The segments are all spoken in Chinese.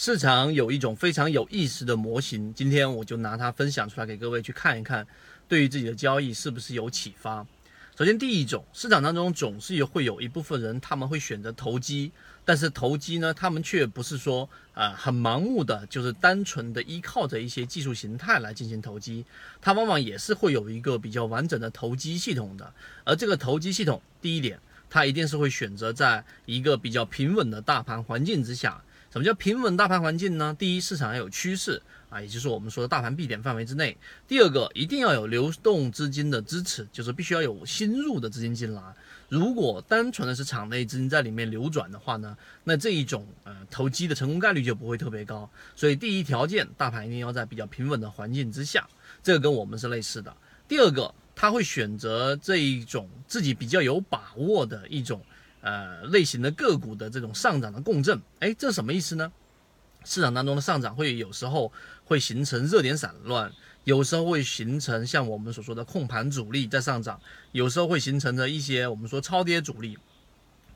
市场有一种非常有意思的模型，今天我就拿它分享出来给各位去看一看，对于自己的交易是不是有启发。首先，第一种，市场当中总是会有一部分人他们会选择投机，但是投机呢，他们却不是说啊很盲目的，就是单纯的依靠着一些技术形态来进行投机，它往往也是会有一个比较完整的投机系统的。而这个投机系统，第一点，它一定是会选择在一个比较平稳的大盘环境之下。什么叫平稳大盘环境呢？第一，市场要有趋势啊，也就是我们说的大盘必点范围之内。第二个，一定要有流动资金的支持，就是必须要有新入的资金进来。如果单纯的是场内资金在里面流转的话呢，那这一种呃投机的成功概率就不会特别高。所以第一条件，大盘一定要在比较平稳的环境之下，这个跟我们是类似的。第二个，他会选择这一种自己比较有把握的一种。呃，类型的个股的这种上涨的共振，哎，这什么意思呢？市场当中的上涨会有时候会形成热点散乱，有时候会形成像我们所说的控盘主力在上涨，有时候会形成的一些我们说超跌主力，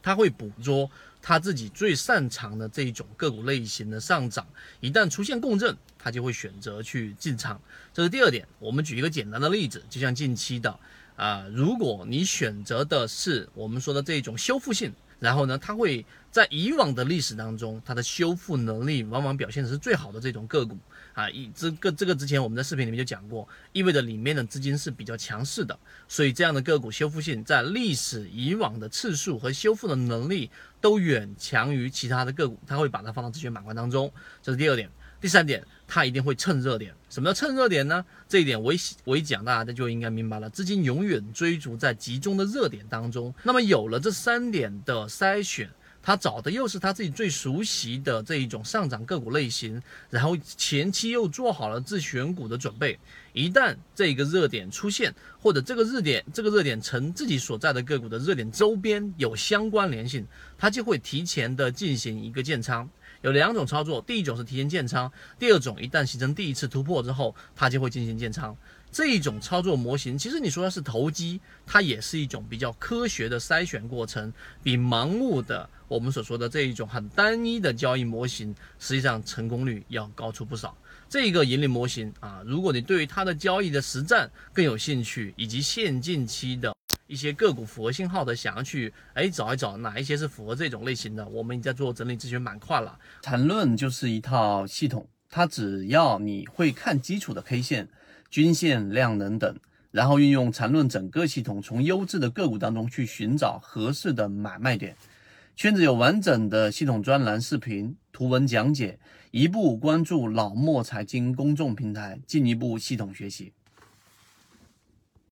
他会捕捉他自己最擅长的这一种个股类型的上涨，一旦出现共振，他就会选择去进场。这是第二点。我们举一个简单的例子，就像近期的。啊，如果你选择的是我们说的这种修复性，然后呢，它会在以往的历史当中，它的修复能力往往表现的是最好的这种个股啊。一这个这个之前我们在视频里面就讲过，意味着里面的资金是比较强势的，所以这样的个股修复性在历史以往的次数和修复的能力都远强于其他的个股，它会把它放到资源板块当中，这是第二点。第三点，它一定会蹭热点。什么叫蹭热点呢？这一点我一我一讲，大家就应该明白了。资金永远追逐在集中的热点当中。那么有了这三点的筛选，他找的又是他自己最熟悉的这一种上涨个股类型，然后前期又做好了自选股的准备。一旦这个热点出现，或者这个热点这个热点呈自己所在的个股的热点周边有相关联性，它就会提前的进行一个建仓。有两种操作，第一种是提前建仓，第二种一旦形成第一次突破之后，它就会进行建仓。这一种操作模型，其实你说它是投机，它也是一种比较科学的筛选过程，比盲目的我们所说的这一种很单一的交易模型，实际上成功率要高出不少。这一个盈利模型啊，如果你对于它它的交易的实战更有兴趣，以及现近期的。一些个股符合信号的，想要去哎找一找哪一些是符合这种类型的，我们已经在做整理咨询板块了。缠论就是一套系统，它只要你会看基础的 K 线、均线、量能等，然后运用缠论整个系统，从优质的个股当中去寻找合适的买卖点。圈子有完整的系统专栏、视频、图文讲解，一步关注老莫财经公众平台，进一步系统学习。